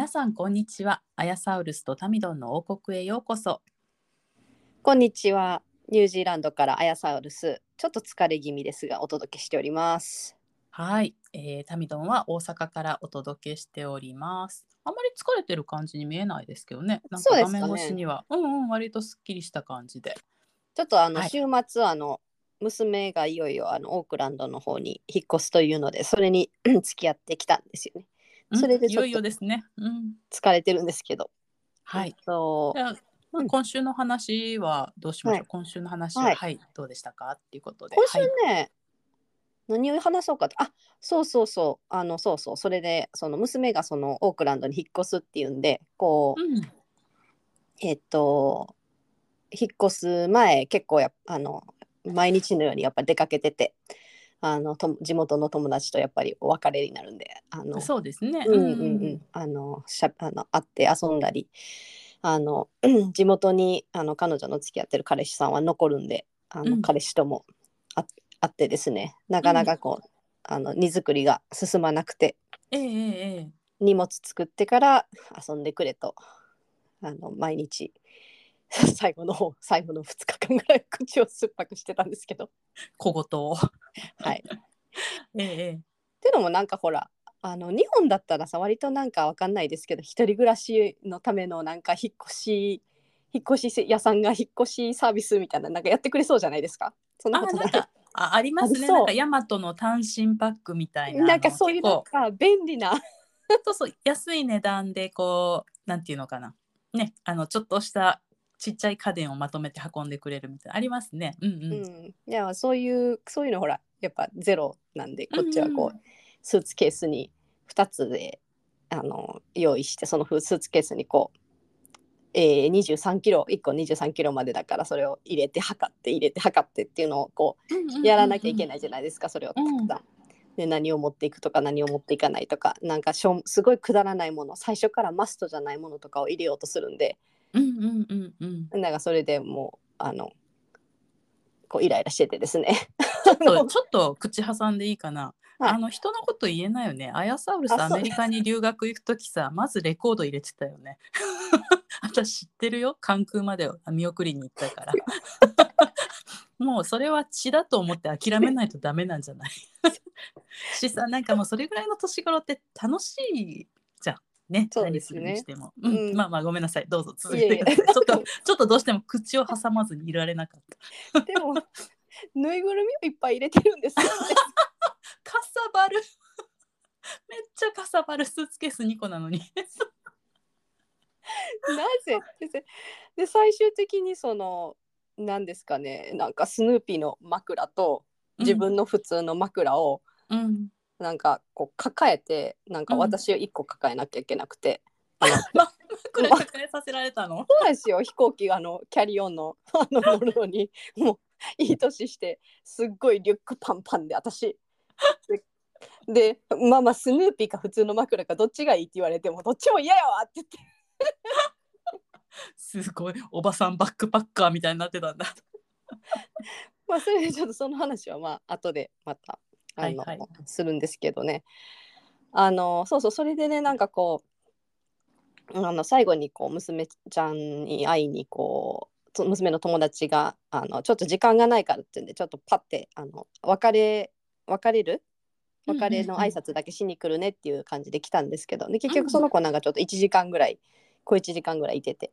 皆さんこんにちは。アヤサウルスとタミドンの王国へようこそ。こんにちは。ニュージーランドからアヤサウルス。ちょっと疲れ気味ですが、お届けしております。はい、えー、タミドンは大阪からお届けしております。あまり疲れてる感じに見えないですけどね。なんか画面越しには。うんうん割とすっきりした感じで。ちょっとあの、はい。週末、あの、娘がいよいよあのオークランドの方に引っ越すというので、それに 付き合ってきたんですよね。それでいよいよですね。うん。疲れてるんですけど。はい。そじゃあ、まあうん今週の話はどうしましょう、はい。今週の話は、ははいい、どうでしたか？っていうことで。今週はい、ね、何を話そうかと。あそうそうそう。あの、そうそう。それで、その娘がそのオークランドに引っ越すっていうんで、こう、うん、えっと引っ越す前結構やあの毎日のようにやっぱ出かけててあのと地元の友達とやっぱりお別れになるんであのそうですね。うんうんうん。あのしゃあの会って遊んだりあの 地元にあの彼女の付き合ってる彼氏さんは残るんであの、うん。彼氏ともあ会ってですね。なかなかこう、あの荷造りが進まなくてえええ。荷物作ってから遊んでくれとあの毎日 最後の方最後の2日間ぐらい口を酸っぱくしてたんですけど小言を。はい。ええええっていうのもなんかほらあの日本だったらさ割となんかわかんないですけど一人暮らしのためのなんか引っ越し引っ越し屋さんが引っ越しサービスみたいななんかやってくれそうじゃないですか？そんなあことない？あありますね。なんかヤマトの単身パックみたいな。なんかそういうのなんか便利なそうそう安い値段でこうなんていうのかなねあのちょっとしたちっちゃい家電をまとめて運んでくれるみたいなありますね。うんうん。うん、いやそういうそういうのほらやっぱゼロなんでこっちはこう、うんうスーツケースに2つであの用意してそのスーツケースにこう、えー、23キロ1個23キロまでだからそれを入れて測って入れて測ってっていうのをこうやらなきゃいけないじゃないですか、それをたくさん。で何を持っていくとか何を持っていかないとかなんかしょんすごいくだらないもの最初からマストじゃないものとかを入れようとするんでうんうんうんうん。なんかそれでもうあのこうイライラしててですね。ちょっとちょっと口挟んでいいかな。はいあの人のこと言えないよね。アヤサウルスアメリカに留学行くときさ、まずレコード入れてたよね。私知ってるよ？関空まで見送りに行ったから。もうそれは血だと思って諦めないとダメなんじゃない？しさ、なんかもうそれぐらいの年頃って楽しいじゃん。ね、そうですね。るにしても、うん。うん。まあまあごめんなさい。どうぞ続いえいえけてくださいちょっとちょっとどうしても口を挟まずにいられなかった。でもぬいぐるみをいっぱい入れてるんですよ。ね。かさばる。めっちゃかさばるスーツケース2個なのに。なぜ？でで最終的にその何ですかね。なんかスヌーピーの枕と自分の普通の枕をうんなんかこう抱えてなんかうん私を1個抱えなきゃいけなくて。あの枕抱えさせられたのそうですよ飛行機があのキャリオンのあの乗るのにもういい年してすっごいリュックパンパンで私ででまあまあスヌーピーか普通の枕かどっちがいいって言われてもどっちも嫌やわって言ってすごいおばさんバックパッカーみたいになってたんだまあそれでちょっとその話はまあ後でまたあの、はいはい。するんですけどね。あのそうそうそれでねなんかこうあの最後にこう娘ちゃんに会いにこうそ娘の友達があのちょっと時間がないからっていうんでちょっとパッてあの別れ別れる？別れの挨拶だけしに来るねっていう感じで来たんですけど、で結局その子なんかちょっと1時間ぐらい小1時間ぐらいいてて。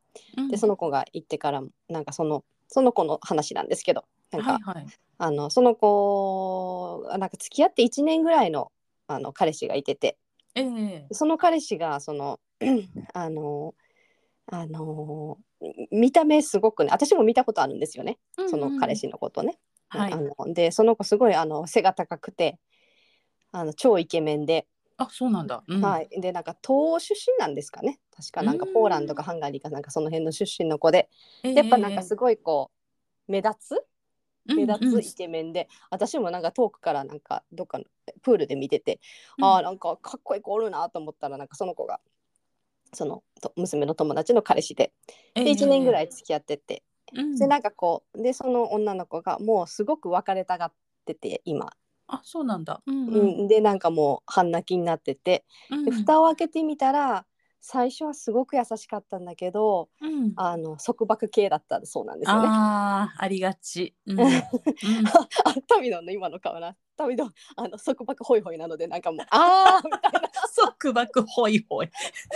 でそのの子が行ってからもなんかそのその子の話なんですけどなんか、はいはい。あのその子なんか付き合って1年ぐらいのあの彼氏がいてて。ええその彼氏がその あのあの見た目すごくね私も見たことあるんですよね。その彼氏のことね。はい。あのでその子すごいあの背が高くてあの超イケメンで。あそうなんだ、うん、はい、でなんか東欧出身なんですかね。確かなんかうん。ポーランドかハンガリーかなんかその辺の出身の子で。えーやっぱなんかすごいこう目立つ目うんうん。立つイケメンで、私もなんか遠くからなんかどっかのプールで見てて、うん。ああなんかかっこいい子おるなと思ったらなんかその子がそのと娘の友達の彼氏でで1年ぐらい、い付き合ってて、うん。でなんかこうでその女の子がもうすごく別れたがってて今、あそうなんだ、うんううんん、でなんかもう半泣きになっててうん。で蓋を開けてみたら最初はすごく優しかったんだけどうん。あの束縛系だったそうなんですよね。あーありがち、うん。うん。あタミドンの今の顔な。タミドンあの束縛ホイホイなのでなんかもう ああみたいな。束縛ホイホイ。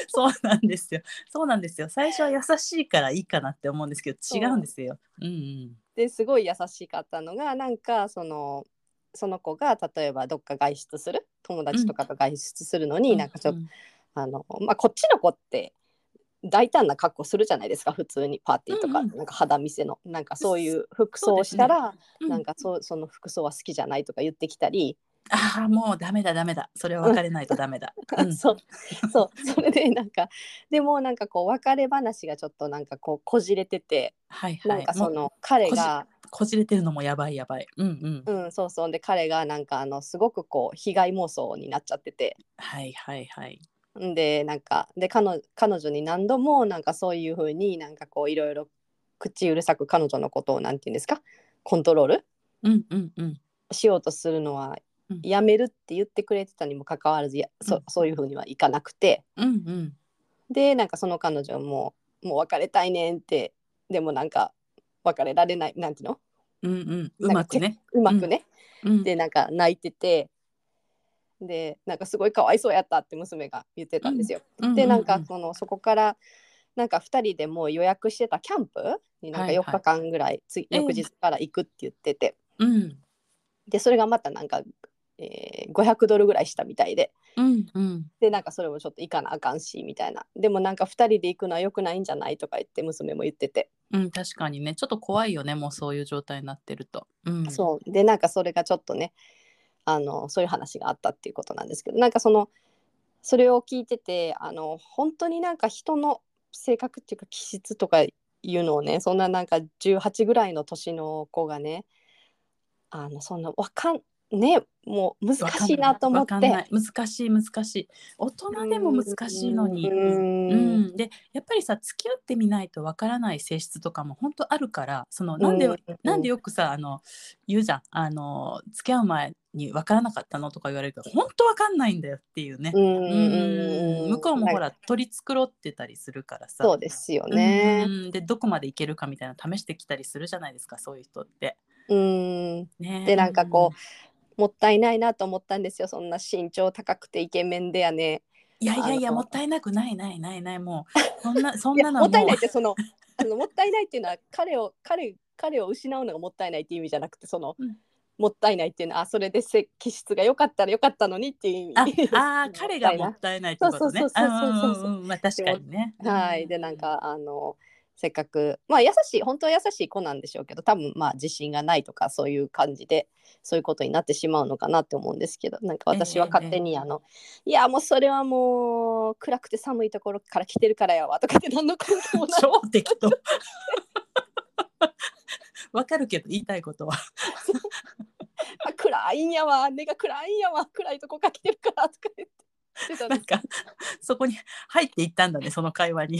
そうなんですよ。そうなんですよ。最初は優しいからいいかなって思うんですけど違うんですよ。うんうん。ですごい優しかったのがなんかそのその子が例えばどっか外出する？友達とかと外出するのに、なんかちょっと、うんあのまあこっちの子って大胆な格好するじゃないですか普通に。パーティーとか、うんうん。なんか肌見せの。なんかそういう服装をしたら、うん。なんかそうその服装は好きじゃないとか言ってきたり、ああもうダメだダメだ。それは別れないとダメだ、うん。そう。そう。それでなんかでもなんかこう別れ話がちょっとなんかこうこじれてて、はいはい。なんかその彼がこじれてるのもやばいやばい。うんうん、うんそうそう。で彼がなんかあのすごくこう被害妄想になっちゃってて。はいはいはい。んでなんかで彼女彼女に何度もなんかそういうふうになんかこういろいろ口うるさく彼女のことをなんて言うんですか？コントロール？うんうんうん。しようとするのはうん。やめるって言ってくれてたにもかかわらずやそうん。そういうふうにはいかなくて。うんうん。でなんかその彼女ももう別れたいねんってでもなんか別れられないなんていうの？うんうん。うまくね。うまくね、うん。でなんか泣いててでなんかすごいかわいそうやったって娘が言ってたんですよ。うん。でなんかうん。そのそこからなんか2人でもう予約してたキャンプになんかはいはい。4日間ぐらい、ついええ翌日から行くって言ってて、うん。でそれがまたなんか、えー500ドルぐらいしたみたいで。うんうん。でなんかそれもちょっと行かなあかんしみたいな。でもなんか2人で行くのは良くないんじゃないとか言って娘も言ってて、うん確かにね。ちょっと怖いよねもうそういう状態になってると、うん、そう。でなんかそれがちょっとねあのそういう話があったっていうことなんですけどなんかそのそれを聞いててあの本当になんか人の性格っていうか気質とかいうのをねそんななんか18ぐらいの年の子がねあのそんなわかんねもう難しいなと思って。難しい難しい。大人でも難しいのに。ううんん。でやっぱりさ付き合ってみないとわからない性質とかも本当あるからそのなんで、うん。なんでよくさあの言うじゃん。あの付き合う前にわからなかったのとか言われるけど本当わかんないんだよっていうね、うんうん向こうもほなんら取り繕ってたりするからさ。そうですよね。うん。でどこまでいけるかみたいなの試してきたりするじゃないですかそういう人って。うん。ね、でなんかこもったいないなと思ったんですよそんな身長高くてイケメンでやね。いやいやいやもったいなくないないないないもう。そんなそんなのはもったいないってそのあのもったいないっていうのは彼を彼彼を失うのがもったいないっていう意味じゃなくてその、うんもったいないっていうのはあそれでせ気質が良かったら良かったのにっていう意味。あ あー彼がもったいないってことね。そうそうそうそうそうそううんうんうん。まあ確かにね。はい。でなんかあのせっかくまあ優しい本当は優しい子なんでしょうけど多分まあ自信がないとかそういう感じでそういうことになってしまうのかなって思うんですけどなんか私は勝手にあの、いやもうそれはもう暗くて寒いところから来てるからやわとかって何の関係もない。超適当。わかるけど言いたいことは あ暗いんやわ。根が暗いんやわ。暗いとこから来てるからとか言って。なんかそこに入っていったんだねその会話に。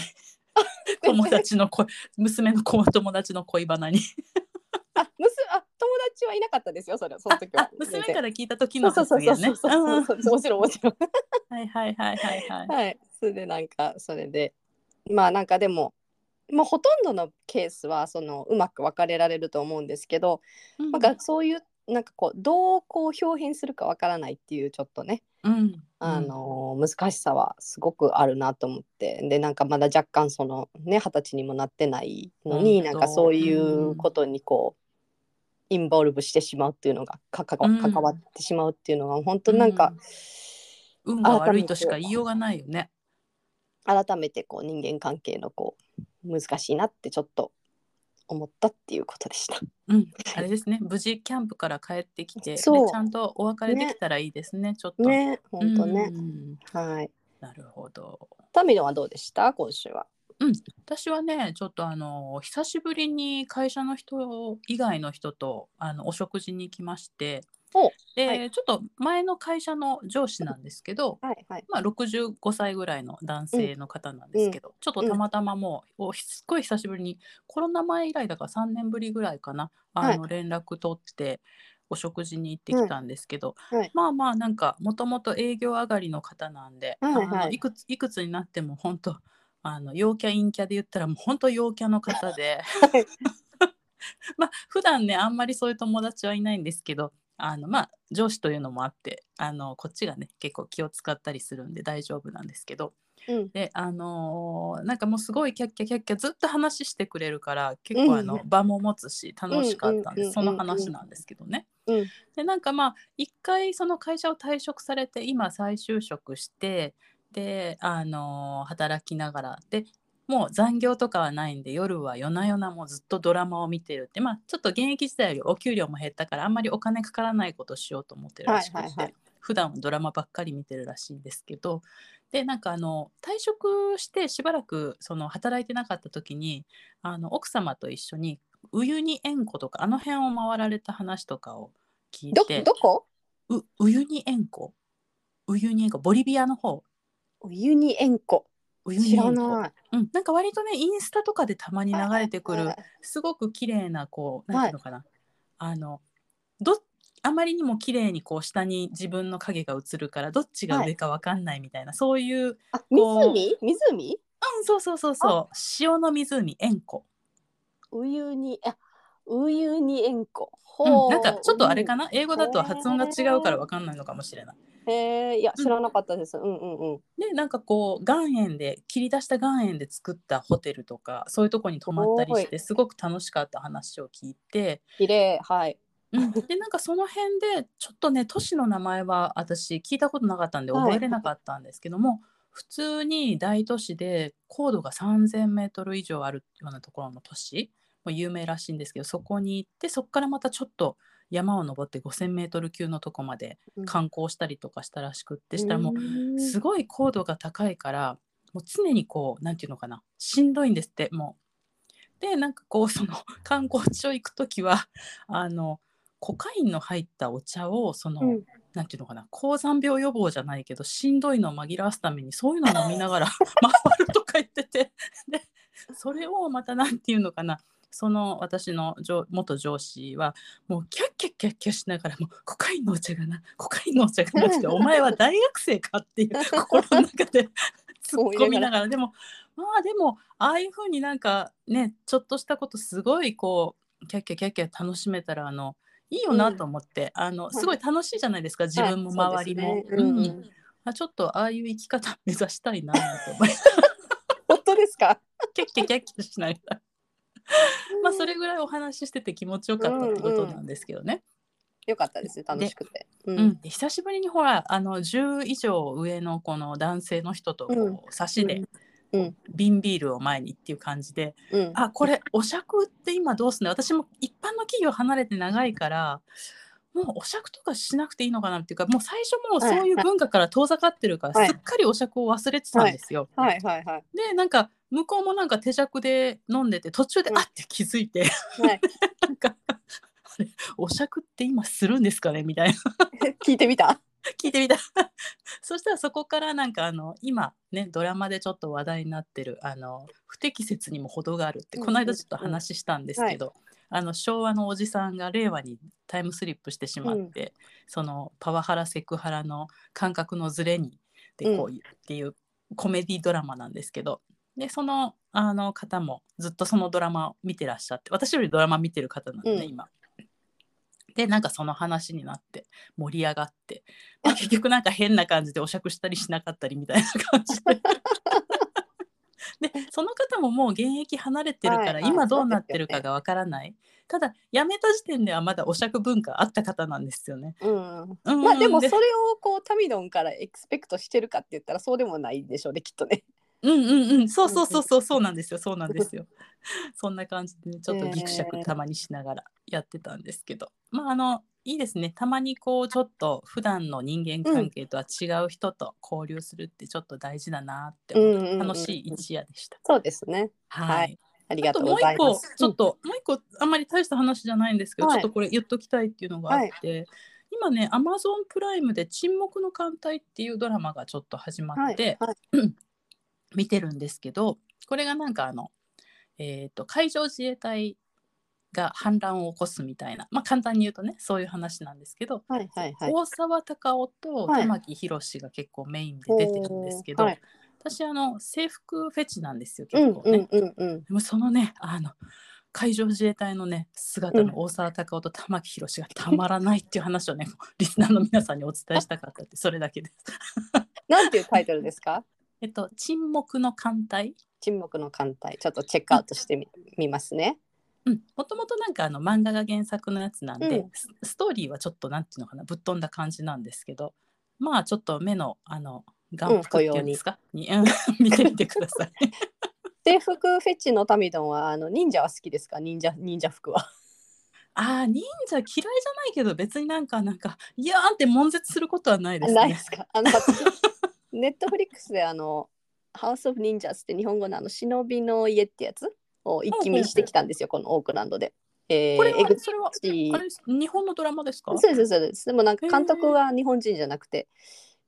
友達の子娘の子友達の恋バナに。あむすあ友達はいなかったですよそれそのあ時は。あ娘から聞いた時のそうそうそう発言そう。そうねそうそう。もちろんもちろん。はいはいはいはいはい。はい。それでなんかそれで。まあなんかでもまあほとんどのケースはそのうまく分かれられると思うんですけど、うん。なんかそういうなんかこうどうこう表現するかわからないっていうちょっとね、うん。あのー難しさはすごくあるなと思って。でなんかまだ若干そのね二十歳にもなってないのに本当なんかそういうことにこう、インボルブしてしまうっていうのがかかうん。関わってしまうっていうのが本当なんか、運が悪いとしか言いようがないよね。改めてこう人間関係のこう難しいなってちょっと思ったっていうことでした。うん、あれですね無事キャンプから帰ってきてそうゃんとお別れできたらいいですねちょっと。ね本当ねう。んはい。なるほど。タミノはどうでした？今週は。私はねちょっとあの久しぶりに会社の人以外の人とあのお食事に行きましておで、はい。ちょっと前の会社の上司なんですけど、はいはい。まあ、65歳ぐらいの男性の方なんですけど、ちょっとたまたまもう、おすっごい久しぶりにコロナ前以来だから3年ぶりぐらいかなあの連絡取ってお食事に行ってきたんですけど、はい。まあまあなんかもともと営業上がりの方なんで、はいはい。いくついくつになっても本当あの陽キャ陰キャで言ったらもう本当陽キャの方で。はい。まあ普段ねあんまりそういう友達はいないんですけどあのまあ上司というのもあってあのこっちがね結構気を使ったりするんで大丈夫なんですけど。うん。であのーなんかもうすごいキャッキャキャッキャずっと話してくれるから結構あの、うん。場も持つし楽しかったんですその話なんですけどね。うん。でなんかまあ一回その会社を退職されて今再就職してであのー働きながらでもう残業とかはないんで夜は夜な夜なもうずっとドラマを見てるってまあちょっと現役時代よりお給料も減ったからあんまりお金かからないことをしようと思ってるらしくて、はいはいはい普段はドラマばっかり見てるらしいんですけどでなんかあの退職してしばらくその働いてなかった時にあの奥様と一緒にウユニ塩湖とかあの辺を回られた話とかを聞いどてどこ？うウユニ塩湖？ウユニ塩湖ボリビアの方ユニ塩湖。知らウユニ塩湖ない。うん、なんか割とねインスタとかでたまに流れてくるはいはいすごく綺麗なこうなんていうのかな、あのどあまりにも綺麗にこう下に自分の影が映るからどっちが上かわかんないみたいな、そういうあ、湖？湖？うんそうそうそうそう。塩の湖塩湖、ウユニあ、ウユニ塩湖。うほん、なんかちょっとあれかな？な英語だと発音が違うからわかんないのかもしれない。へえ、いや知らなかったです。うんうんうん。でなんかこう岩塩で切り出した岩塩で作ったホテルとかそういうとこに泊まったりしてすごく楽しかった話を聞いて。綺麗はい。うん、でなんかその辺でちょっとね都市の名前は私聞いたことなかったんではい覚えれなかったんですけども、普通に大都市で高度が3,000メートル以上あるようなところの都市もう有名らしいんですけどそこに行ってそこからまたちょっと山を登って5,000メートル級のとこまで観光したりとかしたらしくって、したらもうすごい高度が高いからもう常にこうなんていうのかなしんどいんですってもう。でなんかこうその 観光地を行く時はあのコカインの入ったお茶をその、うん。なんていうのかな高山病予防じゃないけどしんどいのを紛らわすためにそういうのを飲みながら 回るとか言ってて。でそれをまたなんていうのかなその私の元上司はもうキャッキャッキャッキャしながらもコカインのお茶がなコカインのお茶がなってお前は大学生かっていう心の中で突っ込みながらでもまあでもああいう風になんかねちょっとしたことすごいこうキャッキャッキャッキャ楽しめたらあのいいよなと思って、あのすごい楽しいじゃないですか、自分も周りも。あちょっとああいう生き方目指したいなと思い本当ですか？キャッキャキャッキャしながらまあそれぐらいお話ししてて気持ちよかったってことなんですけどね。よかったですね楽しくて。ううん、で久しぶりにほらあの10以上上のこの男性の人とこう、うん。差しで、うん。瓶ビールを前にっていう感じでうん。あこれお酌って今どうすんの私も一般の企業離れて長いからもうお酌とかしなくていいのかなっていうかもう最初もうそういう文化から遠ざかってるから、はい。すっかりお酌を忘れてたんですよ。はい。はい。はい。でなんか向こうもなんか手酌で飲んでて途中で、うん。あって気づいてはい。なんかお酌って今するんですかねみたいな。聞いてみた？聞いてみた。そしたらそこからなんかあの今ねドラマでちょっと話題になってるあの不適切にも程があるってうんこの間ちょっと話したんですけど、あの昭和のおじさんが令和にタイムスリップしてしまって、そのパワハラセクハラの感覚のズレにでこういうっていうコメディドラマなんですけどでそのあの方もずっとそのドラマを見てらっしゃって私よりドラマ見てる方なんで、ねうん今。でなんかその話になって盛り上がって、まあ、結局なんか変な感じでお酌したりしなかったりみたいな感じで。でその方ももう現役離れてるから今どうなってるかがわからない、ただ辞めた時点ではまだお酌文化あった方なんですよね。うん。うんまあでもそでれをこうタミドンからエクスペクトしてるかって言ったらそうでもないでしょうねきっとね。うんうんうん。そうそうそうそう。そうなんですよ。そうなんですよ。そんな感じでねちょっとギクシャクたまにしながらやってたんですけど、まああのいいですね。たまにこうちょっと普段の人間関係とは違う人と交流するってちょっと大事だなって楽しい一夜でした。そうですね。はい、はい。ありがとうあともう一個。ちょっと、もう一個あんまり大した話じゃないんですけど、はい。ちょっとこれ言っときたいっていうのがあって、今ねアマゾンプライムで「沈黙の艦隊」っていうドラマがちょっと始まはい。って、はい 見てるんですけどこれがなんかあの、えー、と海上自衛隊が反乱を起こすみたいな、まあ、簡単に言うとねそういう話なんですけど、はいはいはい。大沢たかおとはい玉木宏が結構メインで出てるんですけど、はい私あの制服フェチなんですようん結構ね。うんうんうん。でもそのねあの海上自衛隊のね姿の大沢たかおと玉木宏がたまらないっていう話をねリスナーの皆さんにお伝えしたかったってそれだけです。なんていうタイトルですか？えっと沈黙の艦隊？沈黙の艦隊。ちょっとチェックアウトしてみ見ますね。うんもともとなんかあの漫画が原作のやつなんで、うんスストーリーはちょっとなんていうのかな？ぶっ飛んだ感じなんですけどまあちょっと目のあの眼福っていうんですか、に、うん 見てみてください。制服フェチのタミドンはあの忍者は好きですか？忍者忍者服は。あー忍者嫌いじゃないけど別になんかなんかいやーって悶絶することはないですねないで。すか？あの私 ネットフリックスであのハウスオブ忍者って日本語のあの忍びの家ってやつを一気見してきたんですよ。このオークランドで。えー、これはそれは日本のドラマですか？そうですそうです。でもなんか監督は日本人じゃなくて、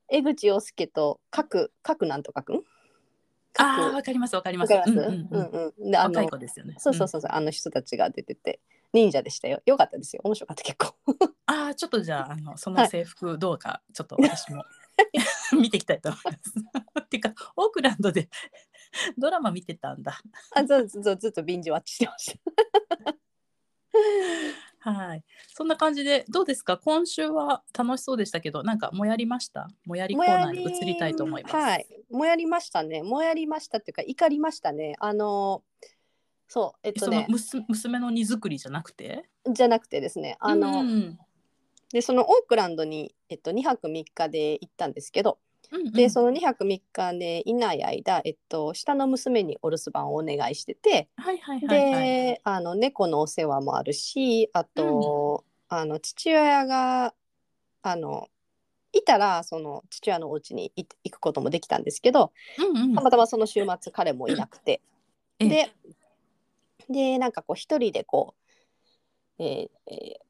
江口洋介と角角なんとかくん？ああわかりますわかります。わかります？うんうんうんうんうん。であ若いの子ですよね。そうそうそうそう、あの人たちが出てて忍者でしたよ。よかったですよ。面白かった結構。うんああちょっとじゃああのその制服どうかちょっと私も 見ていきたいと思います。っていうかオークランドで ドラマ見てたんだ。あずずずずっとビンジワッチしてました。はい。そんな感じでどうですか？今週は楽しそうでしたけどなんかもやりました？もやりコーナーに移りたいと思います。はい。もやりましたね。もやりましたっていうか怒りましたね。あのそうえっとね娘娘の荷造りじゃなくて？じゃなくてですねあの、うんでそのオークランドに、えっと、2泊3日で行ったんですけど、うんうん。でその2泊3日でいない間、えっと、下の娘にお留守番をお願いしてて、はいはいはいはい。であの猫のお世話もあるしあと、あの父親があのいたらその父親のお家に行行くこともできたんですけどうんうん。たまたまその週末彼もいなくて、ええ。ででなんかこう一人でこう、えーえー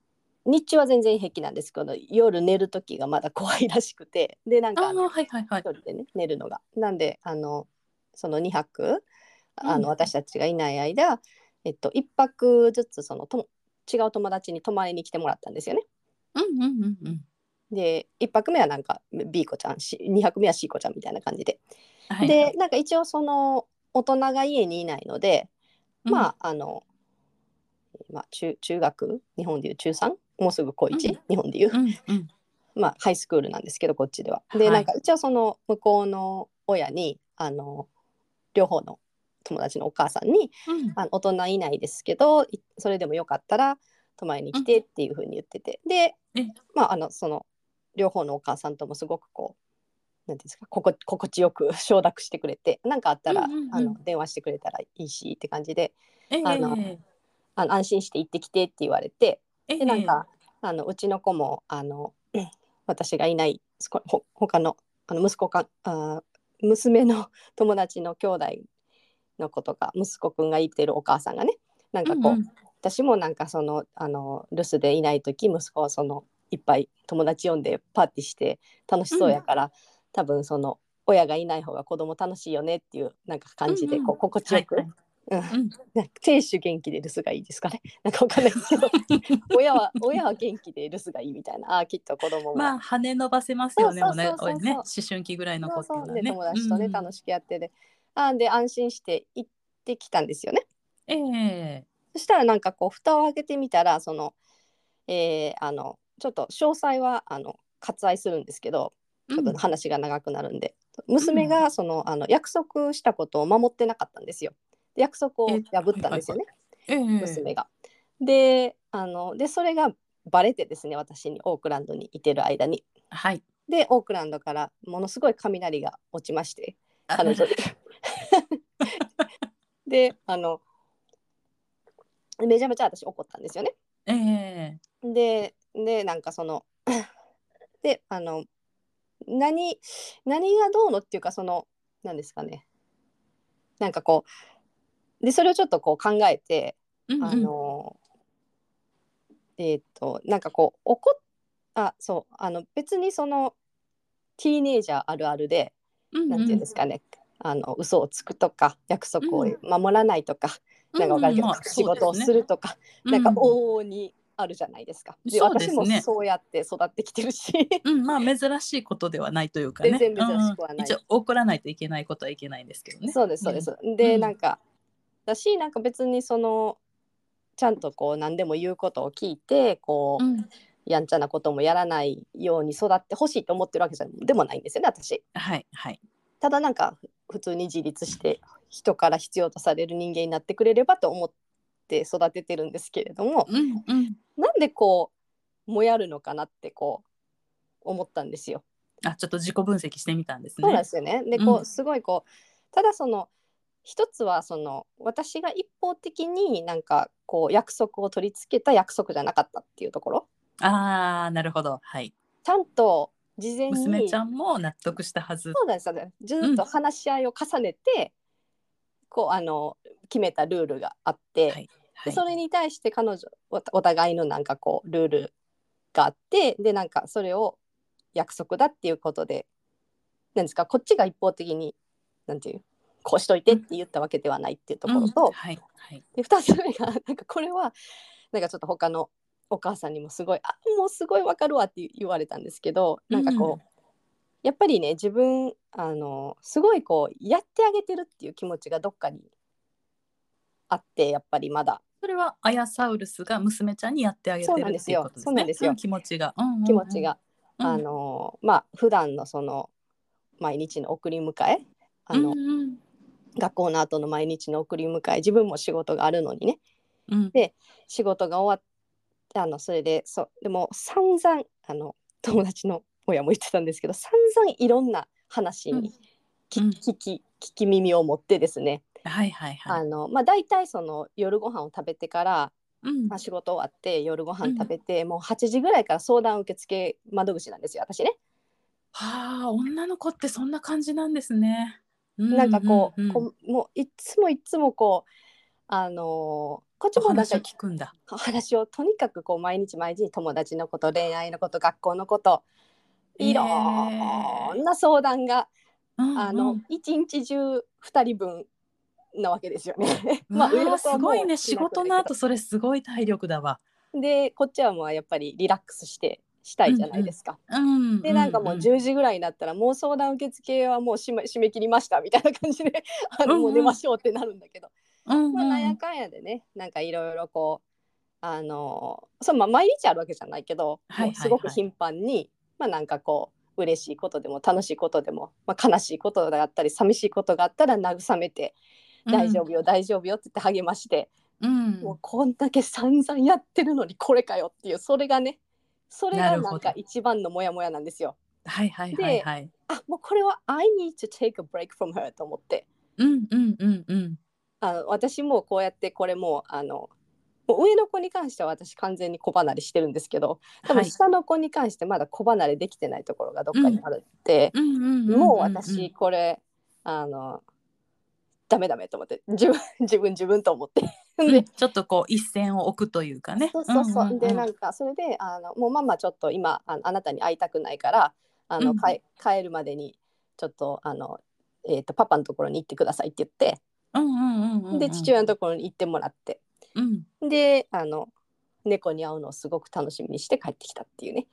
日中は全然平気なんですけど夜寝る時がまだ怖いらしくてでなんかはいはいはい一。人でね寝るのが。なんであのその2泊あの、うん私たちがいない間、えっと、1泊ずつそのと違う友達に泊まりに来てもらったんですよね。うんうんうんうん。で1泊目はなんか B 子ちゃんし2泊目は C 子ちゃんみたいな感じで。はいでなんか一応その大人が家にいないので、まああの、まあ、中中学？日本でいう中3もうすぐ高1、うん。日本でいう、うんうん。まあ、ハイスクールなんですけどこっちでは。で、はい。なんか一応その向こうの親にあの両方の友達のお母さんにうん。あの大人いないですけどいそれでもよかったら泊まりに来てっていうふうに言ってて、でえ、まあ、あのその両方のお母さんともすごくこうなんていうんですか心心地よく 承諾してくれて何かあったら、うんうんうん。あの電話してくれたらいいしって感じでええあのあの安心して行ってきてって言われてええでなんか、あのうちの子もあの 私がいないほほ他のあの息子かあ娘の友達の兄弟の子とか息子くんがいてるお母さんがねなんかこう、うんうん。私もなんかそのあの留守でいない時息子はそのいっぱい友達呼んでパーティーして楽しそうやから、多分その親がいない方が子供楽しいよねっていうなんか感じで、うんうん。こう心地よく、はいうん。亭主元気で留守がいいですかね。なんかわかんないですけど。親は親は元気で留守がいいみたいな。あーきっと子供も、まあ羽伸ばせますよねそうそうそうそうね。思春期ぐらいの子そうそうっていうのはね。で友達とね、うん。楽しくやってであーで安心して行ってきたんですよね。ええ。そしたらなんかこう蓋を開けてみたらその、えーあのちょっと詳細はあの割愛するんですけどちょっと話が長くなるんで、娘がそのあの約束したことを守ってなかったんですよ。で約束を破ったんですよね、ええ娘が。であのでそれがバレてですね私にオークランドにいてる間に。はい。でオークランドからものすごい雷が落ちまして彼女に。であのめちゃめちゃ私怒ったんですよね。ええででなんかその であの何何がどうのっていうかその何ですかね。なんかこうでそれをちょっとこう考えて、うんうん。あのえっ、となんかこう怒っあそうあの別にそのティーネイジャーあるあるでうんなんていうんですかね、あの嘘をつくとか約束を守らないとか、なんかわかるけど、うんまあ仕事をするとか、なんかうん往々にあるじゃないですか。うですね私もそうやって育ってきてるし。うん、まあ珍しいことではないというかね。全然珍しくはない。うん。一応怒らないといけないことはいけないんですけどね。そうですそうです。で、うん。なんかだしなんか別にそのちゃんとこう何でも言うことを聞いてこう、うん、やんちゃなこともやらないように育ってほしいと思ってるわけじゃでもないんですよね私。はいはい。ただなんか普通に自立して人から必要とされる人間になってくれればと思って育ててるんですけれどもうんうん。なんでこうもやるのかなってこう思ったんですよ。あ、ちょっと自己分析してみたんですね。そうなんですよね。でこうんうすごいこうただその一つはその私が一方的になんかこう約束を取り付けた約束じゃなかったっていうところああ、なるほど。はい。ちゃんと事前に娘ちゃんも納得したはず。そうなんですよねずっと話し合いを重ねて、こうあの決めたルールがあって、はい。はい。でそれに対して彼女おお互いのなんかこうルールがあってでなんかそれを約束だっていうことでなんですかこっちが一方的になんていう？こうしといてって言ったわけではないっていうところと、うんはいはい。で2つ目が なんかこれはなんかちょっと他のお母さんにもすごい「あもうすごいわかるわ」って言われたんですけどなんかこう、やっぱりね自分あのすごいこうやってあげてるっていう気持ちがどっかにあってやっぱりまだそれはアヤサウルスが娘ちゃんにやってあげてそうなんですよるっていうことですね。そうなんですよん気持ちが。うんうんうん気持ち。が、うんあのまあ普段のその毎日の送り迎えあの、うんうん学校の後の毎日の送り迎え自分も仕事があるのにね。うん。仕事が終わってあのそれでそうでも散々あの友達の親も言ってたんですけど散々いろんな話にき、うん。聞き聞き耳を持ってですね、はいはいはい。あのまあ、大体その夜ご飯を食べてから、うん。まあ、仕事終わって夜ご飯食べて、もう8時ぐらいから相談受付窓口なんですよ私ね。はあ、女の子ってそんな感じなんですね。なんかこう,、こうもういっつもいっつもこうあのーこっちお話をもなんか聞くんだ。話をとにかくこう毎日毎日友達のこと恋愛のこと学校のこといろんな相談が、うんあのうん一日中2人分なわけですよね。まあ、すごいね。仕事の後それすごい体力だわ。でこっちはもうやっぱりリラックスしてしたいじゃないですか。うん。でなんかもううん10時ぐらいになったらもう相談受付はもう締め締め切りましたみたいな感じで あのうんうんもう寝ましょうってなるんだけど、うんまあ、なんやかんやでねなんかいろいろこうあのそうまあ毎日あるわけじゃないけど、はいはいはいすごく頻繁にまあなんかこう嬉しいことでも楽しいことでも、まあ、悲しいことがあったり寂しいことがあったら慰めて「大丈夫よ大丈夫よ」って言って励まして、うん。もうこんだけ散々やってるのにこれかよっていうそれがねそれがなんか一番のモヤモヤなんですよ。はいはいはいはい。あもうこれは I need to take a break from her と思ってうんうんうんうん。あの私もこうやってこれもうあのもう上の子に関しては私完全に子離れしてるんですけど多はい分下の子に関してまだ子離れできてないところがどっかにあるって、うんうんうんうん。もう私これあのダメダメと思って自分自分自分と思って。ちょっとこう一線を置くというかね。そうそうそう、んんんでなんかそれであのもうママちょっと今ああなたに会いたくないからあの、うん。かえ帰るまでにちょっとあの、えー、とパパのところに行ってくださいって言って、うんうんうんうんうん。で父親のところに行ってもらって。うん。であの猫に会うのをすごく楽しみにして帰ってきたっていうね。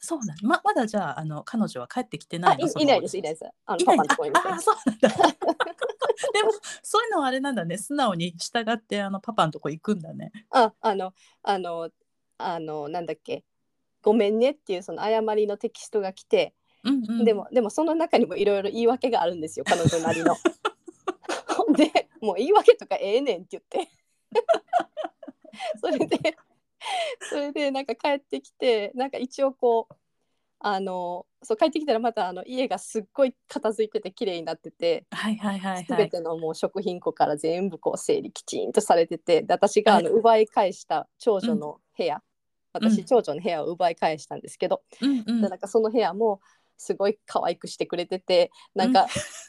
そうなんままだじゃああの彼女は帰ってきてあないの？いいないですいないです。あのパパのところにああそうなんだ。で もそういうのはあれなんだね。素直に従ってあのパパのとこ行くんだね。ああのあのあのなんだっけ。ごめんねっていうその謝りのテキストが来て、うんうん。でもでもその中にもいろいろ言い訳があるんですよ彼女なりの。でもう言い訳とかええねんって言って。それでそれでなんか帰ってきてなんか一応こうあのそう帰ってきたらまたあの家がすっごい片付いてて綺麗になっててはいはいはいはい。全てのもう食品庫から全部こう整理きちんとされててで私があのはい奪い返した長女の部屋、うん。私長女の部屋を奪い返したんですけど、うんうん。でなんかその部屋もすごい可愛くしてくれててなんか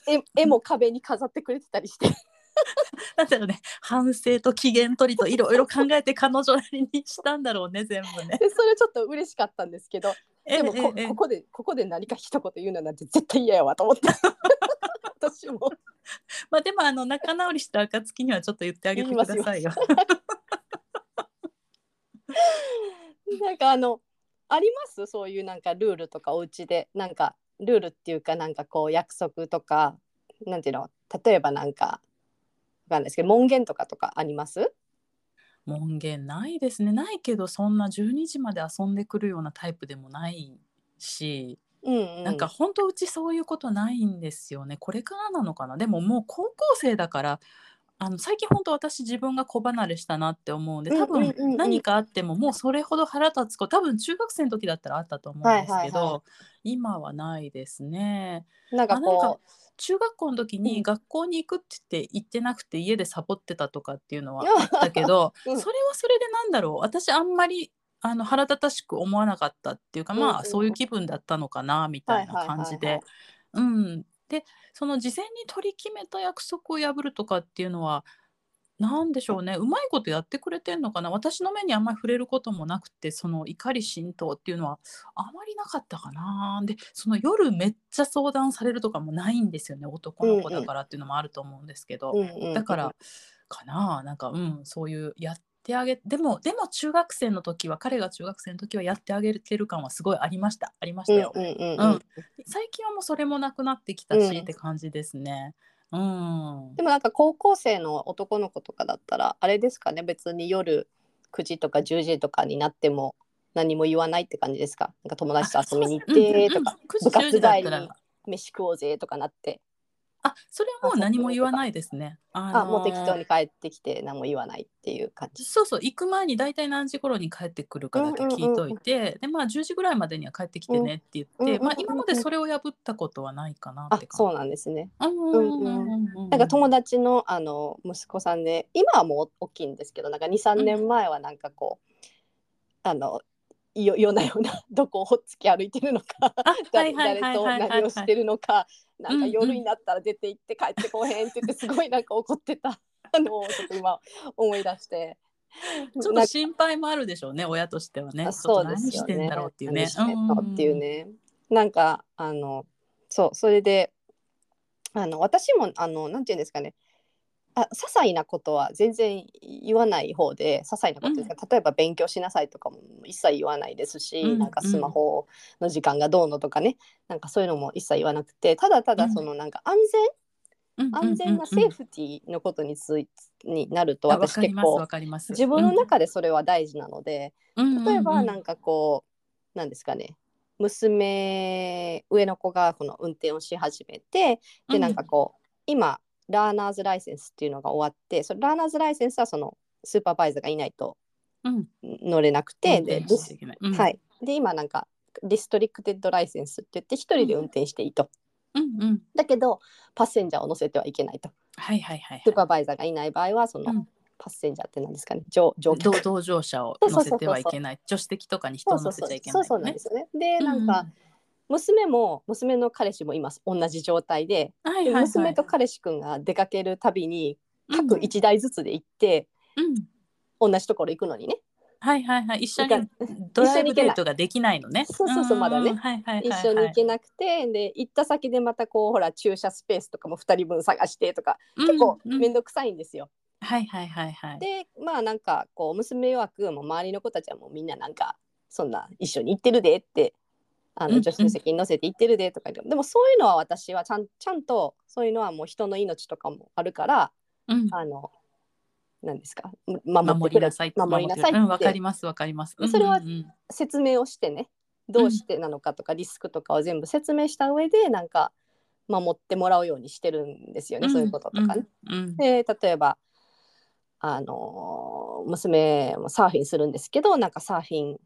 絵絵も壁に飾ってくれてたりして。なんだろうね反省と機嫌取りといろいろ考えて彼女なりにしたんだろうね全部ね。でそれちょっと嬉しかったんですけどでもこここでここで何か一言言うのなんて絶対嫌やわと思って。私も。まあでもあの仲直りした暁にはちょっと言ってあげてくださいよ。なんかあのあります？そういうなんかルールとかお家で。なんかルールっていうかなんかこう約束とかなんていうの？例えばなんかわかんないですけど門限とかとかあります？門限ないですね。ないけどそんな12時まで遊んでくるようなタイプでもないし、うんうん、なんか本当うちそういうことないんですよね。これからなのかな？でももう高校生だからあの最近本当私自分が子離れしたなって思うんで多分何かあってももうそれほど腹立つ子多分中学生の時だったらあったと思うんですけど、今はないですね。なんかこ中学校の時うん。に学校に行くって言って行ってなくて家でサボってたとかっていうのはあったけど、うん。それはそれでなんだろう。私あんまりあの腹立たしく思わなかったっていうか、まあそういう気分だったのかなみたいな感じで。うん。でその事前に取り決めた約束を破るとかっていうのはなんでしょうね。うまいことやってくれてんのかな。私の目にあんまり触れることもなくてその怒り心頭っていうのはあまりなかったかな。でその夜めっちゃ相談されるとかもないんですよね。男の子だからっていうのもあると思うんですけど、うんうんうん。だからかな。なんかうんそういうやってあげでもでも中学生の時は彼が中学生の時はやってあげてる感はすごいありました。ありましたよ、うんうんうん最近はもうそれもなくなってきたし、うん。って感じですね。うんでもなんか高校生の男の子とかだったらあれですかね？別に夜9時とか10時とかになっても何も言わないって感じですか？なんか友達と遊びに行ってとか部活帰りに飯食おうぜとかなってあそれはもう何も言わないですね。ああもう適当にに帰ってきて何も言わないっていう感じ。そうそう行く前に大体何時頃に帰ってくるかだけ聞いといて、でまあ10時ぐらいまでには帰ってきてねって言って、うんうんうんうんまあ、今までそれを破ったことはないかなあって感じ。そうなんですね。うんうんうんうんうんなんか友達のあの息子さんで今はもう大きいんですけどなんか23年前はなんかこう、あのよ夜な夜な どこをほっつき歩いてるのかあ誰と何をしてるのかなんか夜になったら出て行って帰ってこへんって言ってすごいなんか怒ってた のをちょっと今思い出して。ちょっと心配もあるでしょうね親としてはね。そうですよね。何してんだろうっていうね。っていうね。なんかあのそうそれであの私もあのなんていうんですかね。あ些細なことは全然言わない方で些細なことですか、例えば勉強しなさいとかも一切言わないですし、うんなんかスマホの時間がどうのとかねなんかそういうのも一切言わなくてただただそのなんか安全、うん安全なセーフティーのことについになると私結構わかります。自分の中でそれは大事なので、うん。例えばなんかかこうなんですかね娘上の子がこの運転をし始めてでなんかこう今ラーナーズライセンスっていうのが終わってそれラーナーズライセンスはそのスーパーバイザーがいないとうん。乗れなくてで運転しちゃいけない。うん。はい、で今なんか restricted license って言って一人で運転していいと、うんうん。だけど passenger を乗せてはいけないと。はいはいはいスーパーバイザーがいない場合はその、うん。 passenger って何ですかね？乗乗同客。同乗者をそうそうそうそう乗せてはいけない。助手席とかに人を乗せちゃいけないそうそうそうなんですよね。でなんか、娘も娘の彼氏も今同じ状態でうんはいはいはい、娘と彼氏くんが出かけるたびにうん各1台ずつで行って、うん。同じところ行くのにね。はいはいはい。一緒にドライブデートができないのね。そうそうそうんまだね。はいはいはい一はい。緒に行けなくて、で行った先でまたこうほら駐車スペースとかも2人分探してとか結構うん。うん面倒くさいんですよ。はいはいはいはい。でまあなんかこう娘曰くもう周りの子たちはもうみんななんかそんな一緒に行ってるでってあうんうんの助手席に乗せて行ってるでとか言って、でもそういうのは私はちゃんちゃんとそういうのはもう人の命とかもあるからうん。あの何ですか守りなさい守りなさいうんわってかりますわかります。でそれはうんうんうん。説明をしてねどうしてなのかとかリスクとかを全部説明した上でなんか守ってもらうようにしてるんですよね、そういうこととかね。。うんうん。で例えばあの娘もサーフィンするんですけどなんかサーフィン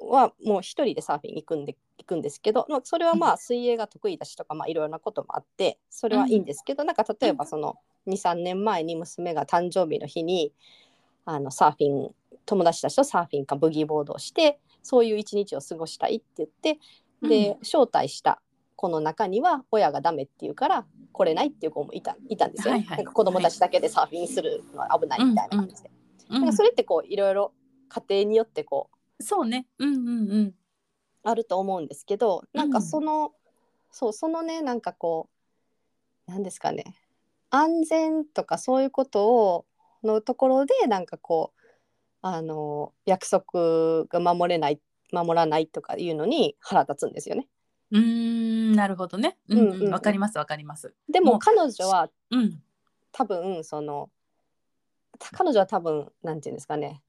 はもう一人でサーフィン行くんで行くんですけど、まあ、それはまあ水泳が得意だしとか、まあ、いろいろなこともあってそれはいいんですけど、なんか例えばその23年前に娘が誕生日の日にあのサーフィン友達たちとサーフィンかブギーボードをしてそういう一日を過ごしたいって言ってで、招待した子の中には親がダメって言うから来れないっていう子もいたいたんですよ、ね。はいはい。なんか子供たちだけでサーフィンするのは危ないみたいな感じで、うん。なんかそれってこういろいろ家庭によってこうそうね。うんうんうん。あると思うんですけどなんかその、そうそのねなんかこうなんですかね。安全とかそういうことをのところでなんかこうあの約束が守れない守らないとかいうのに腹立つんですよね。うーんなるほどね。うんうんわ、うんうんうん。かりますわかります。でも彼女はうん。多分その彼女は多分なんていうんですかね。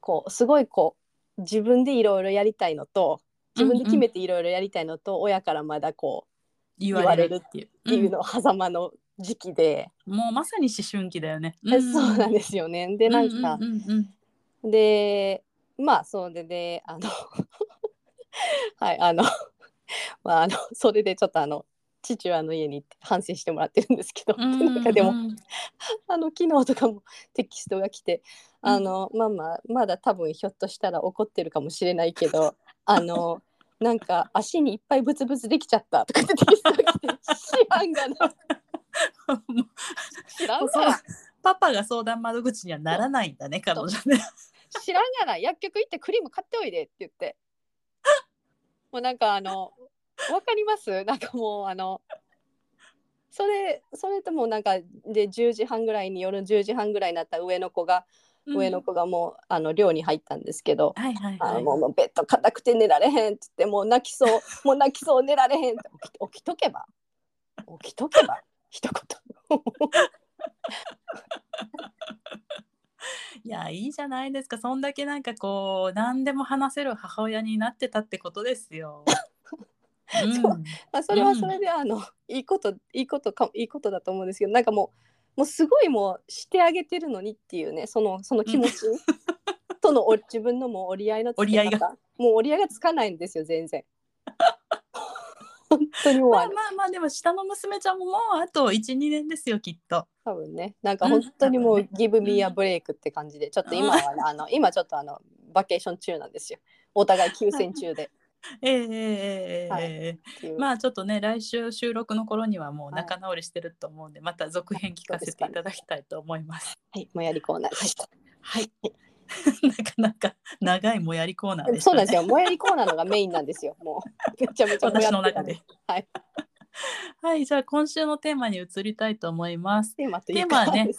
こうすごいこう自分でいろいろやりたいのと自分で決めていろいろやりたいのと、親からまだこ言われる。っていううっていうの狭間の時期で、うんもうまさに思春期だよね、えそうなんですすよね。でなんか、うんうんうん。でまあそれであの はいあの まああのそれでちょっとあの父親の家に反省してもらってるんですけど、うんなんかでもうんあの昨日とかもテキストが来て「あの、ママまだ多分ひょっとしたら怒ってるかもしれないけど あのなんか足にいっぱいブツブツできちゃった」とかってテキストが来て「知らんがな。知らんがな。パパが相談窓口にはならないんだね彼女ね。知らんがな。薬局行ってクリーム買っておいで」って言って。もうなんかあのわかります？なんかもうあのそれそれともなんかで10時半ぐらいに夜10時半ぐらいになった上の子が、上の子がもうあの寮に入ったんですけど、はいはいあはい。のもうもうベッド硬くて寝られへんって言ってもう泣きそう もう泣きそう寝られへんって起き起きとけば起きとけば一言 いやいいじゃないですかそんだけなんかこう何でも話せる母親になってたってことですよ。うん。そう。まあそれはそれであの、いいこといいことかいいことだと思うんですけどなんかもうもうすごいもうしてあげてるのにっていうねそのその気持ち とのお自分のもう折り合いのつけ折り合い方もう折り合いがつかないんですよ全然。本当にもうまあまあまあでも下の娘ちゃんももうあと12年ですよきっと。多分ね。なんか本当にもう、うんギブミーアブレイクって感じで。ちょっと今はね、あの今ちょっとあのバケーション中なんですよ。お互い休戦中で えええええまあちょっとね来週収録の頃にはもうはい。仲直りしてると思うんで、また続編聞かせていただきたいと思います。はいもやりコーナーでした、はい。なかなか長いもやりコーナーでした、ね。そうなんですよ。もやりコーナーのがメインなんですよ。もう。めちゃめちゃもや私の中で。はい。はい、じゃあ今週のテーマに移りたいと思います。テーマというかねね。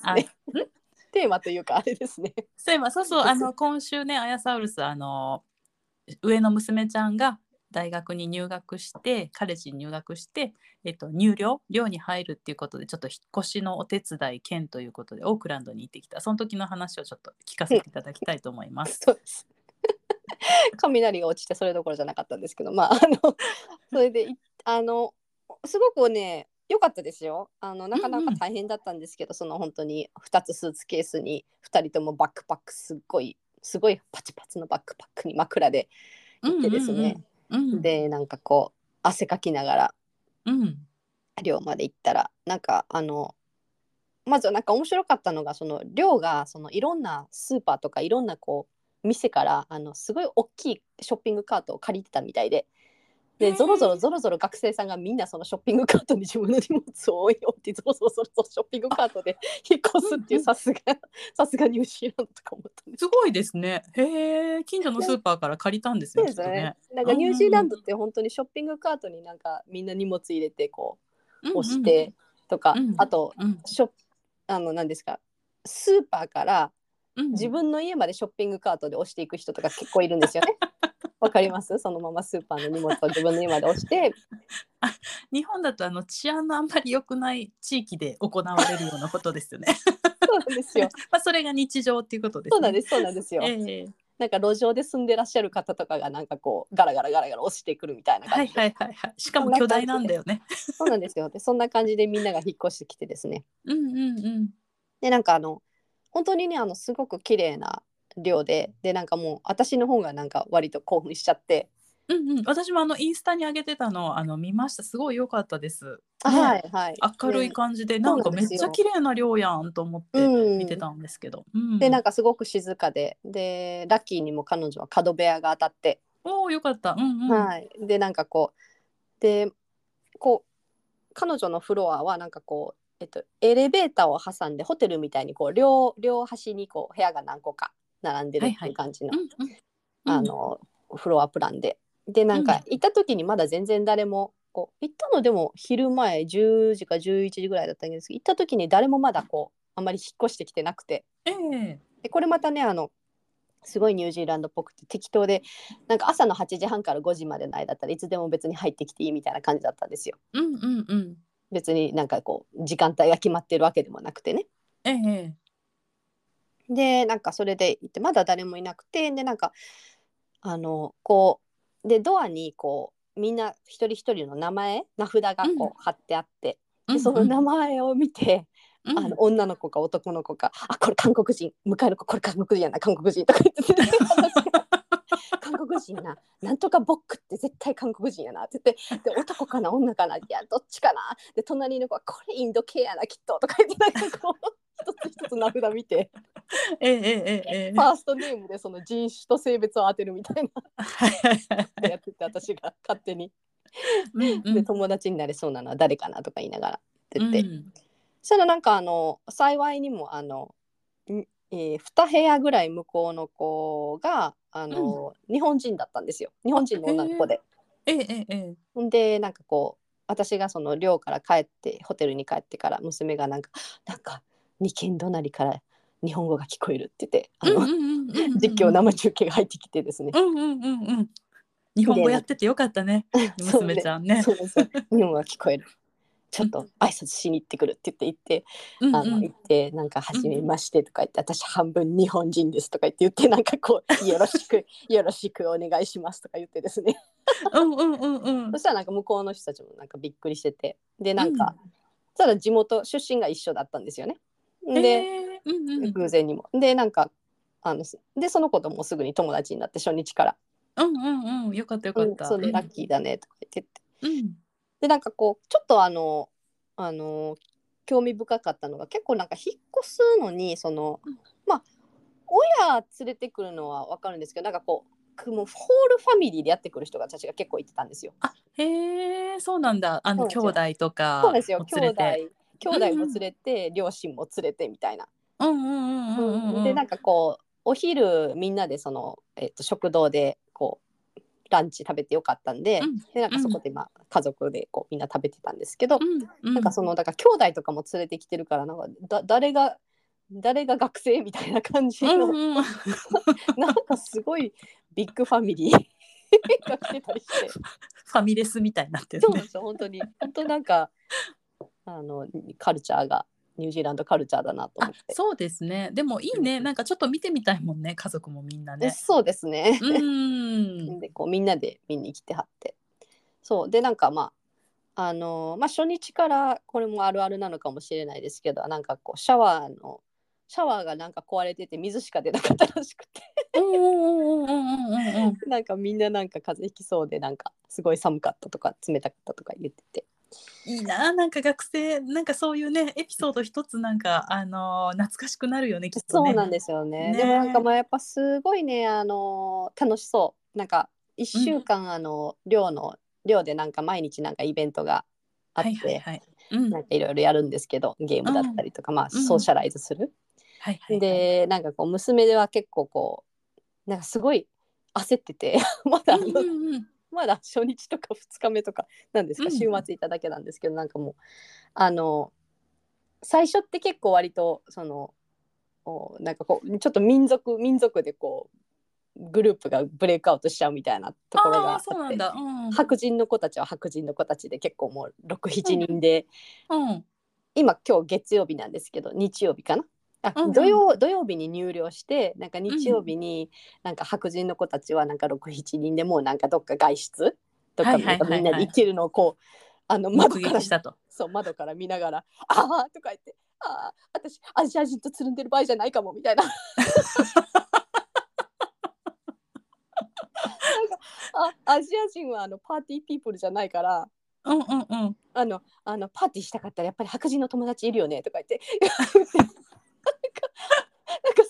テーマというかあれですね。そうそうあの今週ねアヤサウルスあの上の娘ちゃんが大学に入学してカレッジに入学して、えっと、入寮寮に入るっていうことでちょっと引っ越しのお手伝い兼ということでオークランドに行ってきた。その時の話をちょっと聞かせていただきたいと思います。そうです。雷が落ちてそれどころじゃなかったんですけどまああの それでいあのすごくね良かったですよ。あのなかなか大変だったんですけど、その本当に2つスーツケースに2人ともバックパックすっごいすごいパチパチのバックパックに枕で行ってですね、うんうんうん、でなんかこう汗かきながらうん寮まで行ったらなんかあのまずなんか面白かったのがその寮がそのいろんなスーパーとかいろんなこう店からあのすごい大きいショッピングカートを借りてたみたいで。でゾロゾロゾロゾロ学生さんがみんなそのショッピングカートに自分の荷物を置いてゾロゾロゾロゾロショッピングカートで 引っ越すっていうさすがさすがニュージーランドとか思ったんですすごいですね。へえ近所のスーパーから借りたんですよ。ねね。なんかニュージーランドって本当にショッピングカートになんかみんな荷物入れてこう押してとか、あとうんショッあの何ですかスーパーからうん、自分の家までショッピングカートで押していく人とか結構いるんですよね。わかります？そのままスーパーの荷物を自分の家まで押して日本だとあの治安のあんまり良くない地域で行われるようなことですよね。そうなんですよ。まあそれが日常っていうことです、ね。そうなんですそうなんですよ。ええなんか路上で住んでらっしゃる方とかがなんかこうガラガラガラガラ押してくるみたいなはい感じで、はいはいはい。しかも巨大なんだよね。そうなんですよ。でそんな感じでみんなが引っ越してきてですね。うんうんうん。でなんかあの本当にねあのすごく綺麗な寮ででなんかもう私の方がなんか割と興奮しちゃって、うんうん、私もあのインスタに上げてたのあの見ました。すごい良かったです。ね。はいはい。明るいで感じで、そうなんかめっちゃ綺麗な量やんと思ってうん。見てたんですけど。うん。でなんかすごく静かで。でラッキーにも彼女は角部屋が当たって、おおよかった。うんうん。はい、でなんかこうでこう彼女のフロアはなんかこう、えっと、エレベーターを挟んでホテルみたいにこう両両端にこう部屋が何個か並んでるっていう感じの,、うんうんあのフロアプランで。でなんか行った時にまだ全然誰もこう行ったのでも昼前10時か11時ぐらいだったんですけど行った時に誰もまだこうあんまり引っ越してきてなくてええでこれまたねあのすごいニュージーランドっぽくて適当でなんか朝の8時半から5時までの間だったらいつでも別に入ってきていいみたいな感じだったんですよ。うんうんうん。別になんかこう時間帯が決まってるわけでもなくてね。ええでなんかそれで行ってまだ誰もいなくてでなんかあのこうでドアにこうみんな一人一人の名前名札がこう貼ってあって、でその名前を見て、うん。あの女の子か男の子か「あこれ韓国人迎えの子これ韓国人やな韓国人」とか言ってて。韓国人やななんとかボックって絶対韓国人やなって言ってで男かな女かないやどっちかな。で隣の子はこれインド系やなきっととか言ってなんかこう。一つ一つ名札見て。ええええええ。ファーストネームでその人種と性別を当てるみたいな。やってて私が勝手に、うんうん。で友達になれそうなのは誰かなとか言いながらって言って。うん。そしたらなんかあの幸いにもあの、んえー、2部屋ぐらい向こうの子があの、日本人だったんですよ。日本人の女の子で。えええええほんでなんかこう私がその寮から帰ってホテルに帰ってから娘がなんかなんか2軒隣から日本語が聞こえるって言ってあの、うんうんうんうんうん実況生中継が入ってきてですね。うんうんうんうん。日本語やっててよかったね、娘ちゃんね。そうですよ日本語が聞こえる。ちょっと挨拶しに行ってくるって言って行ってうんあの行ってなんか「はじめまして」とか言って「私半分日本人です」とか言って言ってなんかこう「よろしく よろしくお願いします」とか言ってですねうんうんうんうん そしたらなんか向こうの人たちもなんかびっくりしててでなんか、そしたら地元出身が一緒だったんですよね。うん、で、えー。うんうん。偶然にも。でなんかあのでその子ともうすぐに友達になって初日から。うんうんうん。よかったよ「かった。うんラッキーだね」とか言ってて。うん。でなんかこうちょっとあのあの興味深かったのが結構なんか引っ越すのにその、うん。まあ親連れてくるのは分かるんですけどなんかこうくもうホールファミリーでやってくる人がたちが結構いてたんですよ。あへえそうなんだ。あの兄弟とかそうですよ。も兄弟兄弟も連れて、両親も連れてみたいな。でなんかこうお昼みんなでその、えっと食堂でこうランチ食べてよかったんで,、うん。でなんかそこで、まあ、家族でこうみんな食べてたんですけど、うん。うん。なんかそのだから兄弟とかも連れてきてるからなんかだ誰が誰が学生みたいな感じの、うんうんうん。なんかすごいビッグファミリー が来てたりして。ファミレスみたいになってるね。そうですよ本当に。本当なんかあのカルチャーがニュージーランドカルチャーだなと思あって。そうですね。でもいいね。なんかちょっと見てみたいもんね家族もみんなね。そうですね。うん。でこうみんなで見に来てはって。そう。でなんかまああのーまあ初日からこれもあるあるなのかもしれないですけどなんかこうシャワーのシャワーがなんか壊れてて水しか出なかったらしくて。うんうんうんうんうんうんうん。なんかみんななんか風邪ひきそうでなんかすごい寒かったとか冷たかったとか言ってていいななんか学生なんかそういうねエピソード一つなんかあのー懐かしくなるよねきっとね。そうなんですよね。ね。でもなんかまあやっぱすごいねあのー楽しそう。なんか1週間あの寮の寮でなんか毎日なんかイベントがあって、はいはいはい。うん。なんかいろいろやるんですけどゲームだったりとか、まあうん。ソーシャライズする、はいはいはい。でなんかこう娘では結構こうなんかすごい焦ってて まだあの、うんうんうんまだ初日とか2日目とかなんですか、うん。週末いただけなんですけどなんかもうあの最初って結構割とそのおなんかこうちょっと民族民族でこうグループがブレイクアウトしちゃうみたいなところがあって。白人の子たちは白人の子たちで結構もう67人で、うん。今今日月曜日なんですけど日曜日かな？あ、うん、土曜土曜日に入寮してなんか日曜日になんか白人の子たちはなんか67人でもうなんかどっか外出？とかみんなで行けるのをこうあの窓からしたと。そう窓から見ながら「ああ」とか言って「ああ私アジア人とつるんでる場合じゃないかも」みたいな。なんかあアジア人はあのパーティーピープルじゃないからうんうんうん、あのあのパーティーしたかったらやっぱり白人の友達いるよねとか言って。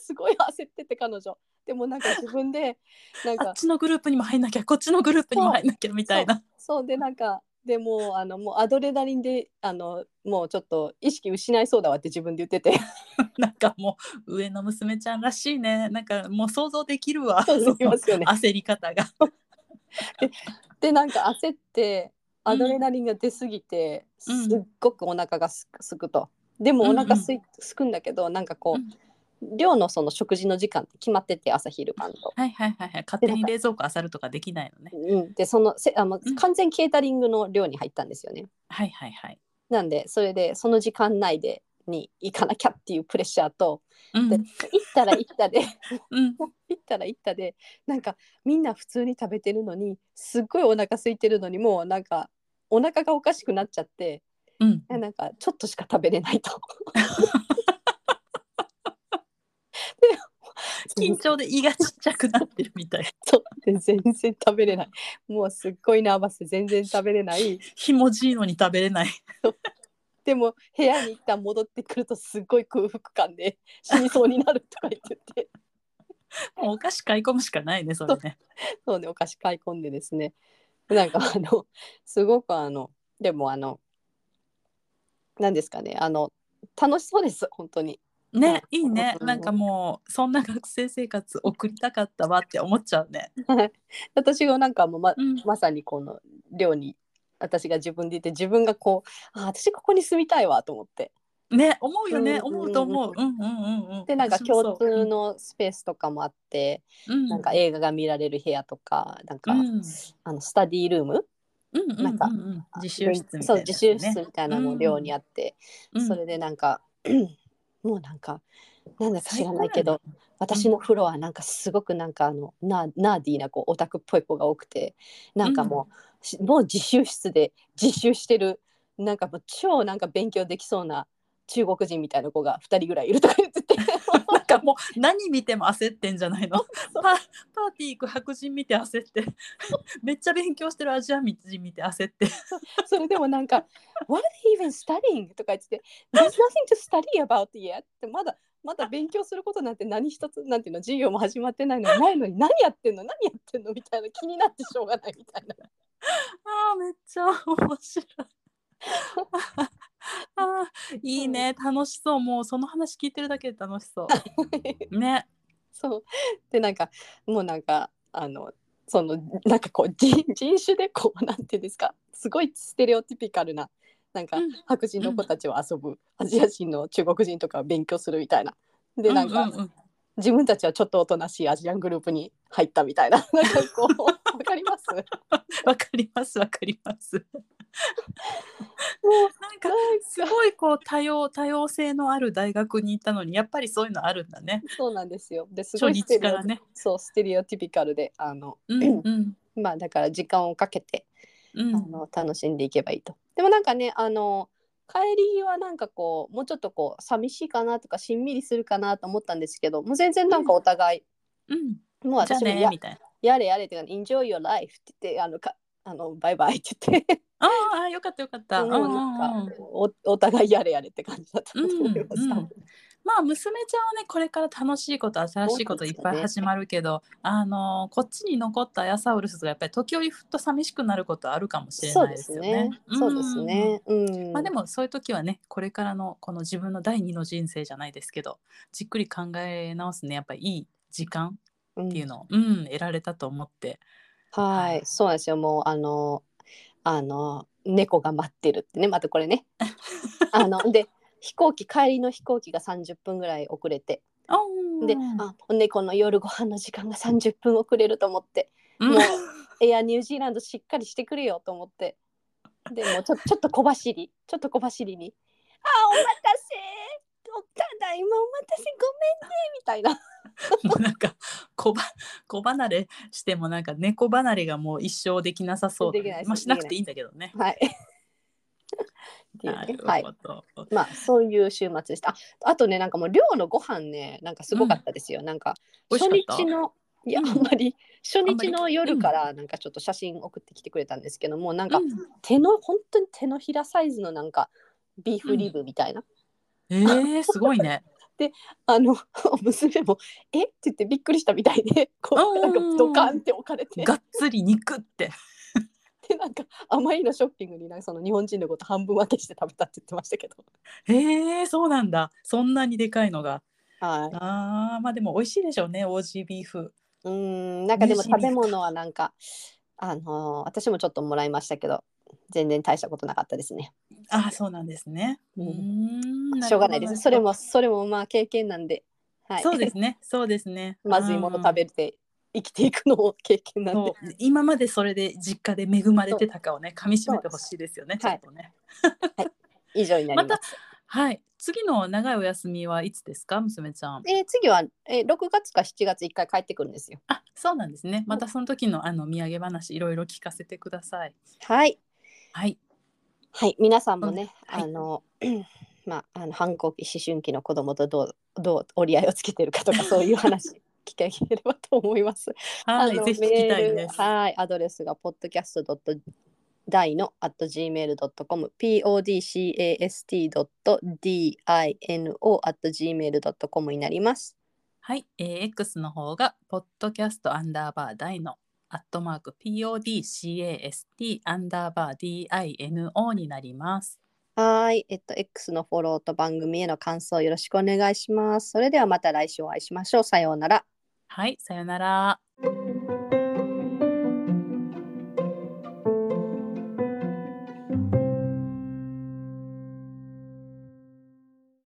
すごい焦ってて彼女。でもなんか自分で なんかあっちのグループにも入んなきゃこっちのグループにも入んなきゃみたいな。そう。でなんかでもうあのもうアドレナリンであのもうちょっと意識失いそうだわって自分で言ってて。なんかもう上の娘ちゃんらしいね。なんかもう想像できるわ。そうますよね。焦り方が。でなんか焦ってアドレナリンが出すぎて、うん。すっごくお腹がすすくと。でもお腹すい、すくんだけどなんかこう、寮のその食事の時間って決まってて朝昼晩と。はいはいはいはい。勝手に冷蔵庫漁るとかできないのね。うん、でそのせあのうん。完全ケータリングの寮に入ったんですよね。はいはいはい。なんでそれでその時間内でに行かなきゃっていうプレッシャーと、うん。で行ったら行ったでうん。行ったら行ったで なんかみんな普通に食べてるのにすっごいお腹空いてるのにもうなんかお腹がおかしくなっちゃってうん。なんかちょっとしか食べれないと。緊張で胃がちっちゃくなってるみたい。そう。で全然食べれない。もうすっごいナーバスで全然食べれない。ひもじいのに食べれない。でも部屋に一旦戻ってくるとすっごい空腹感で死にそうになるとか言ってて。もうお菓子買い込むしかないねそれね。そう。ねお菓子買い込んでですね。なんかあのすごくあのでもあの何ですかねあの楽しそうです本当にねいいね。うん。なんかもうそんな学生生活送りたかったわって思っちゃうね。私がなんかもうまうん。まさにこの寮に私が自分でいて自分がこうあ私ここに住みたいわと思って。ね思うよね、うん。思うと思う。うんうんうんうん。でなんか共通のスペースとかもあって、うん。なんか映画が見られる部屋とかなんか、うん。あのスタディールーム？うんうんなんかうん。うん自習室みたそいうな自習ね室みたいなのも寮にあって、うん。それでなんかもうなんかなんだか知らないけど、私のフロアなんかすごくなんかあのナナーディーなこうオタクっぽい子が多くてなんかもう、しもう自習室で自習してるなんかもう超なんか勉強できそうな中国人みたいな子が2人ぐらいいるとか言っててかもう何見ても焦ってんじゃないの？パパーティー行く白人見て焦って。めっちゃ勉強してるアジア人見て焦って。それでもなんか「What are they even studying?」とか言ってて「There's nothing to study about yet」ってまだまだ勉強することなんて何一つなんていうの授業も始まってないのにないのに何やってんの？何やってんの？みたいな気になってしょうがないみたいな。あーめっちゃ面白いあー いいね。楽しそう。もうその話聞いてるだけで楽しそう。ね。そう。でなんかもうなんかあのそのなんかこう人人種でこうなんていうんですか。すごいステレオティピカルななんかうん。白人の子たちを遊ぶ、アジア人の中国人とかを勉強するみたいな。でなんか、うんうんうん。自分たちはちょっとおとなしいアジアングループに入ったみたいな。なんかこう わかります？わかりますわかります。もなんかすごいこう多様多様性のある大学に行ったのにやっぱりそういうのあるんだね。うそうなんですよ。ですご初いステレオ日からねそうステレオティピカルであの、うんうん。まあだから時間をかけてうん。あの楽しんでいけばいいと。でもなんかねあの帰りはなんかこうもうちょっとこう寂しいかなとかしんみりするかなと思ったんですけどもう全然なんかお互い、うん。もうじゃあ私もやねみたいなやれやれって enjoy your life って言ってあのかあのバイバイって言ってああよかったよかった。もうなんかおお互いやれやれって感じだったと思います。うんうんまあ娘ちゃんはねこれから楽しいこと新しいこといっぱい始まるけど、あのこっちに残ったアヤサウルスがやっぱり時折ふっと寂しくなることあるかもしれないですよねね。。そうですね。うん。うん。まあでもそういう時はねこれからのこの自分の第二の人生じゃないですけどじっくり考え直すねやっぱりいい時間うんっていうのを、うん得られたと思って。ははい。い、そうなんですよ。もうあのあの猫が待ってるってね、またこれね。あので飛行機帰りの飛行機が30分ぐらい遅れて、で、あ猫の夜ご飯の時間が30分遅れると思って、うん。もうエアニュージーランドしっかりしてくれよと思って、でもうちょちょっと小走り、ちょっと小走りに、あお待たせ。ただいまお待たせごめんねみたいな。も うなんか子ば子離れしてもなんか猫離れがもう一生できなさそうできないですまあしなくていいんだけどね。はい。なるねはいほ。ど。まあそういう週末でした。ああとねなんかもう寮のご飯ねなんかすごかったですよ。なんか初美味しかった？日のいや、うんあんまり初日の夜からなんかちょっと写真送ってきてくれたんですけども、なんかうん手の本当に手のひらサイズのなんかビーフリブみたいな、えー、すごいね。あの 娘も「え？っ?」て言ってびっくりしたみたいで こうなんかドカンって置かれてがっつり肉って。でなんかあまりのショッキングになんかその日本人のこと半分分けして食べたって言ってましたけど。へえそうなんだ。そんなにでかいのが。はいああまあでも美味しいでしょうね。オージービーフ。うーんなんかでも食べ物はなんかあのー私もちょっともらいましたけど全然大したことなかったですね。ああそうなんですね。ううんしょうがないです。それ。るもそれもまあ経験なんで、はい、そうですね。そうですね。まずいものうん食べて生きていくのも経験なんで。今までそれで実家で恵まれてたかをね噛み締めてほしいですよね。ちょっとね。以上になりま たます。はい。次の長いお休みはいつですか娘ちゃん。えー次は、えー、6月か7月1回帰ってくるんですよ。あそうなんですね。またその時のあの土産話いろいろ聞かせてください。はい。はい。はい、皆さんもね、うんはいあの、まあ、あの反抗期思春期の子供とどうどう折り合いをつけてるかとか そういう話聞ければと思います。はい。ぜひ聞きたいです。はい、アドレスが podcast.dino at gmail.com podcast.dino at gmail.com になります。はい、えー X の方が、ポッドキャストアンダーバーダイノ、アットマーク PODCAST アンダーバー DINO になります。はい、えっと、X のフォローと番組への感想よろしくお願いします。それではまた来週お会いしましょう。さようなら。はい、さよなら。